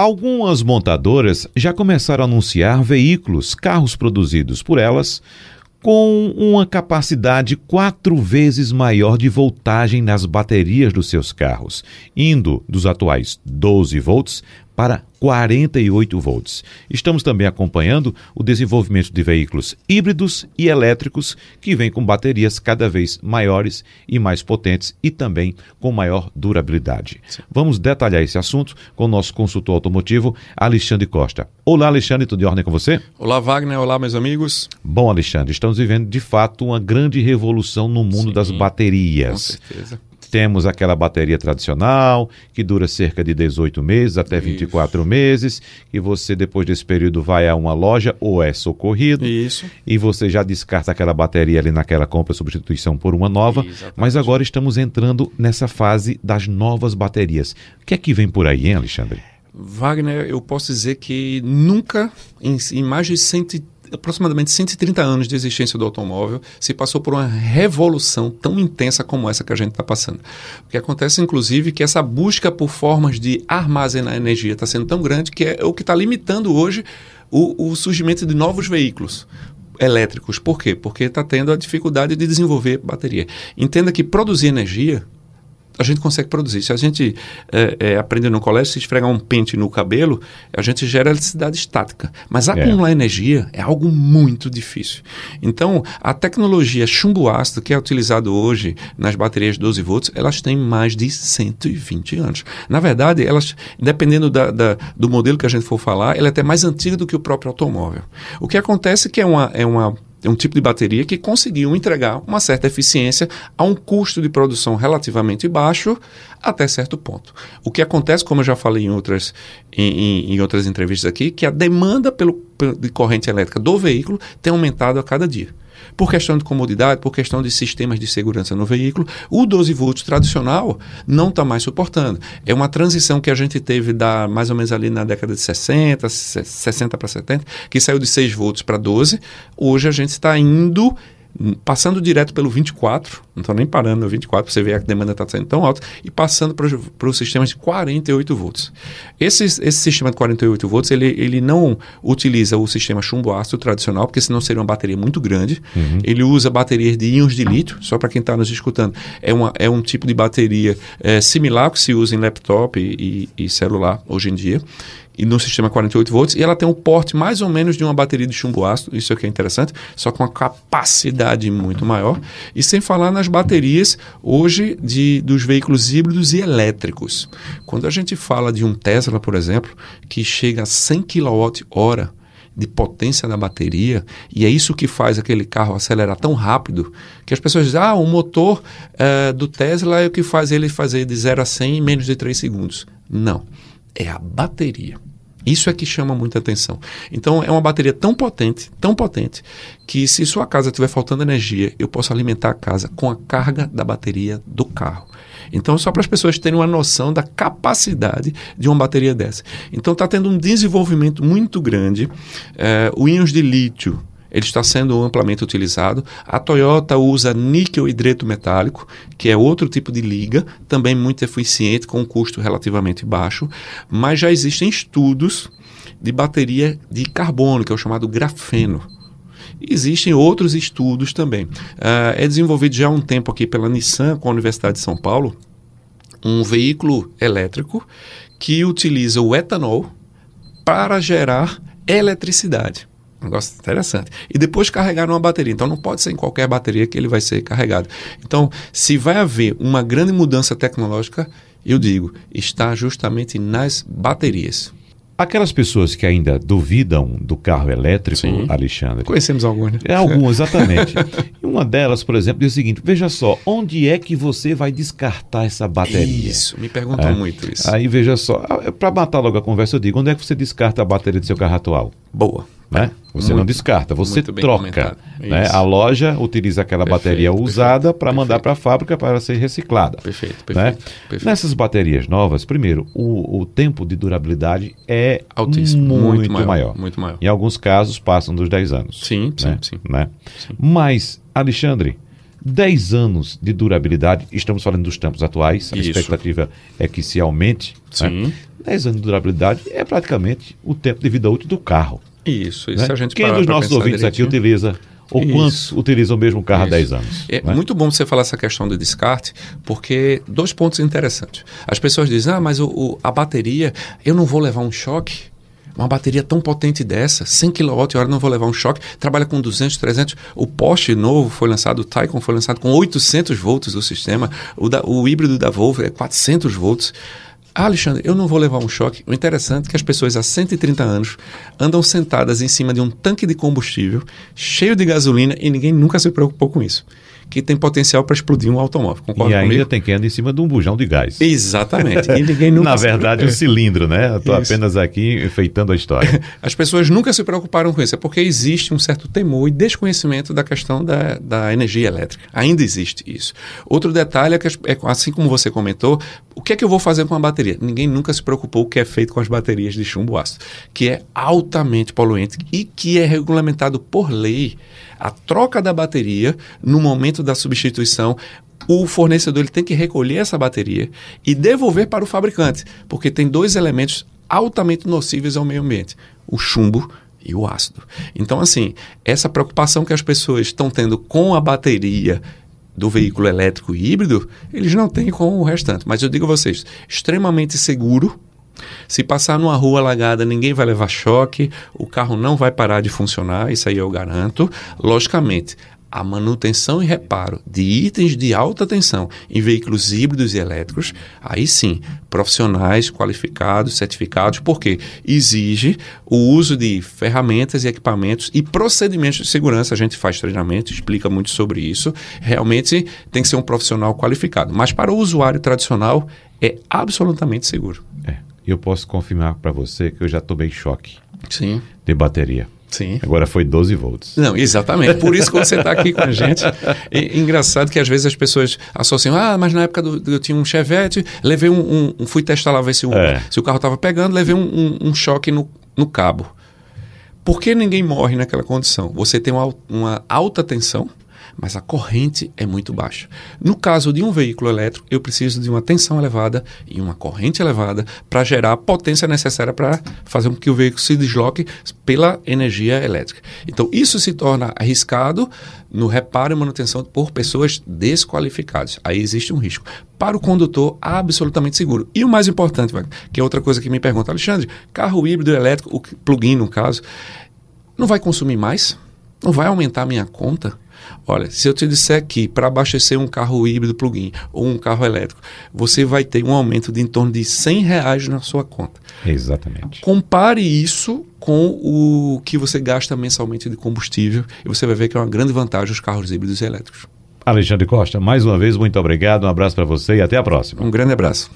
Algumas montadoras já começaram a anunciar veículos, carros produzidos por elas, com uma capacidade quatro vezes maior de voltagem nas baterias dos seus carros, indo dos atuais 12 volts para 48 volts. Estamos também acompanhando o desenvolvimento de veículos híbridos e elétricos que vêm com baterias cada vez maiores e mais potentes e também com maior durabilidade. Sim. Vamos detalhar esse assunto com o nosso consultor automotivo, Alexandre Costa. Olá, Alexandre, tudo em ordem com você? Olá, Wagner. Olá, meus amigos. Bom, Alexandre, estamos vivendo de fato uma grande revolução no mundo Sim, das baterias. Com certeza temos aquela bateria tradicional, que dura cerca de 18 meses até Isso. 24 meses, e você, depois desse período, vai a uma loja ou é socorrido. Isso. E você já descarta aquela bateria ali naquela compra substituição por uma nova. Exatamente. Mas agora estamos entrando nessa fase das novas baterias. O que é que vem por aí, hein, Alexandre? Wagner, eu posso dizer que nunca, em, em mais de 130 aproximadamente 130 anos de existência do automóvel, se passou por uma revolução tão intensa como essa que a gente está passando. O que acontece, inclusive, que essa busca por formas de armazenar energia está sendo tão grande que é o que está limitando hoje o, o surgimento de novos veículos elétricos. Por quê? Porque está tendo a dificuldade de desenvolver bateria. Entenda que produzir energia a gente consegue produzir. Se a gente é, é, aprender no colégio, se esfregar um pente no cabelo, a gente gera eletricidade estática. Mas é. acumular é. energia é algo muito difícil. Então, a tecnologia chumbo ácido, que é utilizado hoje nas baterias 12 volts, elas têm mais de 120 anos. Na verdade, elas, dependendo da, da, do modelo que a gente for falar, ela é até mais antiga do que o próprio automóvel. O que acontece é que é uma, é uma um tipo de bateria que conseguiu entregar uma certa eficiência a um custo de produção relativamente baixo até certo ponto. O que acontece, como eu já falei em outras, em, em, outras entrevistas aqui, que a demanda pelo, de corrente elétrica do veículo tem aumentado a cada dia. Por questão de comodidade, por questão de sistemas de segurança no veículo, o 12 volts tradicional não está mais suportando. É uma transição que a gente teve da mais ou menos ali na década de 60, 60 para 70, que saiu de 6 volts para 12. Hoje a gente está indo passando direto pelo 24, não estou nem parando no 24, para você ver a demanda está sendo tão alta, e passando para os sistemas de 48 volts. Esse, esse sistema de 48 volts, ele, ele não utiliza o sistema chumbo ácido tradicional, porque senão seria uma bateria muito grande. Uhum. Ele usa baterias de íons de lítio, só para quem está nos escutando. É, uma, é um tipo de bateria é, similar ao que se usa em laptop e, e, e celular hoje em dia e no sistema 48 volts, e ela tem um porte mais ou menos de uma bateria de chumbo ácido, isso aqui é interessante, só com uma capacidade muito maior, e sem falar nas baterias hoje de, dos veículos híbridos e elétricos. Quando a gente fala de um Tesla, por exemplo, que chega a 100 kWh de potência da bateria, e é isso que faz aquele carro acelerar tão rápido, que as pessoas dizem, ah, o motor uh, do Tesla é o que faz ele fazer de 0 a 100 em menos de 3 segundos. Não, é a bateria. Isso é que chama muita atenção. Então, é uma bateria tão potente, tão potente, que se sua casa estiver faltando energia, eu posso alimentar a casa com a carga da bateria do carro. Então, só para as pessoas terem uma noção da capacidade de uma bateria dessa. Então, está tendo um desenvolvimento muito grande. É, o íons de lítio ele está sendo amplamente utilizado. A Toyota usa níquel hidreto metálico, que é outro tipo de liga, também muito eficiente, com um custo relativamente baixo, mas já existem estudos de bateria de carbono, que é o chamado grafeno. Existem outros estudos também. Uh, é desenvolvido já há um tempo aqui pela Nissan com a Universidade de São Paulo um veículo elétrico que utiliza o etanol para gerar eletricidade. Negócio interessante. E depois carregar numa bateria. Então não pode ser em qualquer bateria que ele vai ser carregado. Então, se vai haver uma grande mudança tecnológica, eu digo, está justamente nas baterias. Aquelas pessoas que ainda duvidam do carro elétrico, Sim. Alexandre. Conhecemos algumas, né? É, algumas, exatamente. e uma delas, por exemplo, diz o seguinte: veja só, onde é que você vai descartar essa bateria? Isso, me perguntam é. muito isso. Aí veja só, para matar logo a conversa, eu digo: onde é que você descarta a bateria do seu carro atual? Boa. Né? Você muito, não descarta, você troca. Né? A loja utiliza aquela perfeito, bateria usada para mandar para a fábrica para ser reciclada. Perfeito, perfeito, né? perfeito, Nessas baterias novas, primeiro, o, o tempo de durabilidade é Altíssimo, muito, muito maior, maior, Muito maior. Em alguns casos passam dos 10 anos. Sim, né? sim, sim. Né? sim. Mas, Alexandre, 10 anos de durabilidade, estamos falando dos tempos atuais, a Isso. expectativa é que se aumente. Sim. Né? 10 anos de durabilidade é praticamente o tempo de vida útil do carro. Isso, e né? a gente Quem parar dos nossos ouvintes aqui direitinho- utiliza, ou Isso. quantos utilizam o mesmo carro há Isso. 10 anos? É né? muito bom você falar essa questão do descarte, porque dois pontos interessantes. As pessoas dizem, ah, mas o, o- a bateria, eu não vou levar um choque. Uma bateria tão potente dessa, 100 kWh, não vou levar um choque. Trabalha com 200, 300. O Porsche novo foi lançado, o Taycan foi lançado com 800 volts do sistema. O, da- o híbrido da Volvo é 400 volts. Ah, Alexandre, eu não vou levar um choque. O interessante é que as pessoas há 130 anos andam sentadas em cima de um tanque de combustível cheio de gasolina e ninguém nunca se preocupou com isso. Que tem potencial para explodir um automóvel. Concorda E ainda comigo? tem quem anda em cima de um bujão de gás. Exatamente. E ninguém nunca Na verdade, o cilindro, né? Estou apenas aqui enfeitando a história. As pessoas nunca se preocuparam com isso. É porque existe um certo temor e desconhecimento da questão da, da energia elétrica. Ainda existe isso. Outro detalhe é que, é, assim como você comentou, o que é que eu vou fazer com a bateria? Ninguém nunca se preocupou o que é feito com as baterias de chumbo ácido, que é altamente poluente e que é regulamentado por lei. A troca da bateria no momento da substituição o fornecedor ele tem que recolher essa bateria e devolver para o fabricante, porque tem dois elementos altamente nocíveis ao meio ambiente: o chumbo e o ácido. Então, assim, essa preocupação que as pessoas estão tendo com a bateria do veículo elétrico híbrido, eles não têm com o restante. Mas eu digo a vocês, extremamente seguro. Se passar numa rua alagada, ninguém vai levar choque, o carro não vai parar de funcionar, isso aí eu garanto. Logicamente, a manutenção e reparo de itens de alta tensão em veículos híbridos e elétricos, aí sim, profissionais qualificados, certificados, porque exige o uso de ferramentas e equipamentos e procedimentos de segurança. A gente faz treinamento, explica muito sobre isso. Realmente tem que ser um profissional qualificado. Mas para o usuário tradicional, é absolutamente seguro. É, eu posso confirmar para você que eu já tomei choque Sim, de bateria. Sim. Agora foi 12 volts. Não, exatamente. Por isso que você está aqui com a gente. E, engraçado que às vezes as pessoas associam, ah, mas na época do, eu tinha um Chevette, levei um, um- fui testar lá ver se o, É. se o carro estava pegando, levei um, um- um choque no, no cabo. Por que ninguém morre naquela condição? Você tem uma, uma alta tensão, mas a corrente é muito baixa. No caso de um veículo elétrico, eu preciso de uma tensão elevada e uma corrente elevada para gerar a potência necessária para fazer com que o veículo se desloque pela energia elétrica. Então, isso se torna arriscado no reparo e manutenção por pessoas desqualificadas. Aí existe um risco. Para o condutor, absolutamente seguro. E o mais importante, que é outra coisa que me pergunta, Alexandre, carro híbrido elétrico, o plug-in no caso, não vai consumir mais? Não vai aumentar a minha conta? Olha, se eu te disser que para abastecer um carro híbrido plug-in ou um carro elétrico, você vai ter um aumento de em torno de 100 reais na sua conta. Exatamente. Compare isso com o que você gasta mensalmente de combustível e você vai ver que é uma grande vantagem os carros híbridos e elétricos. Alexandre Costa, mais uma vez, muito obrigado, um abraço para você e até a próxima. Um grande abraço.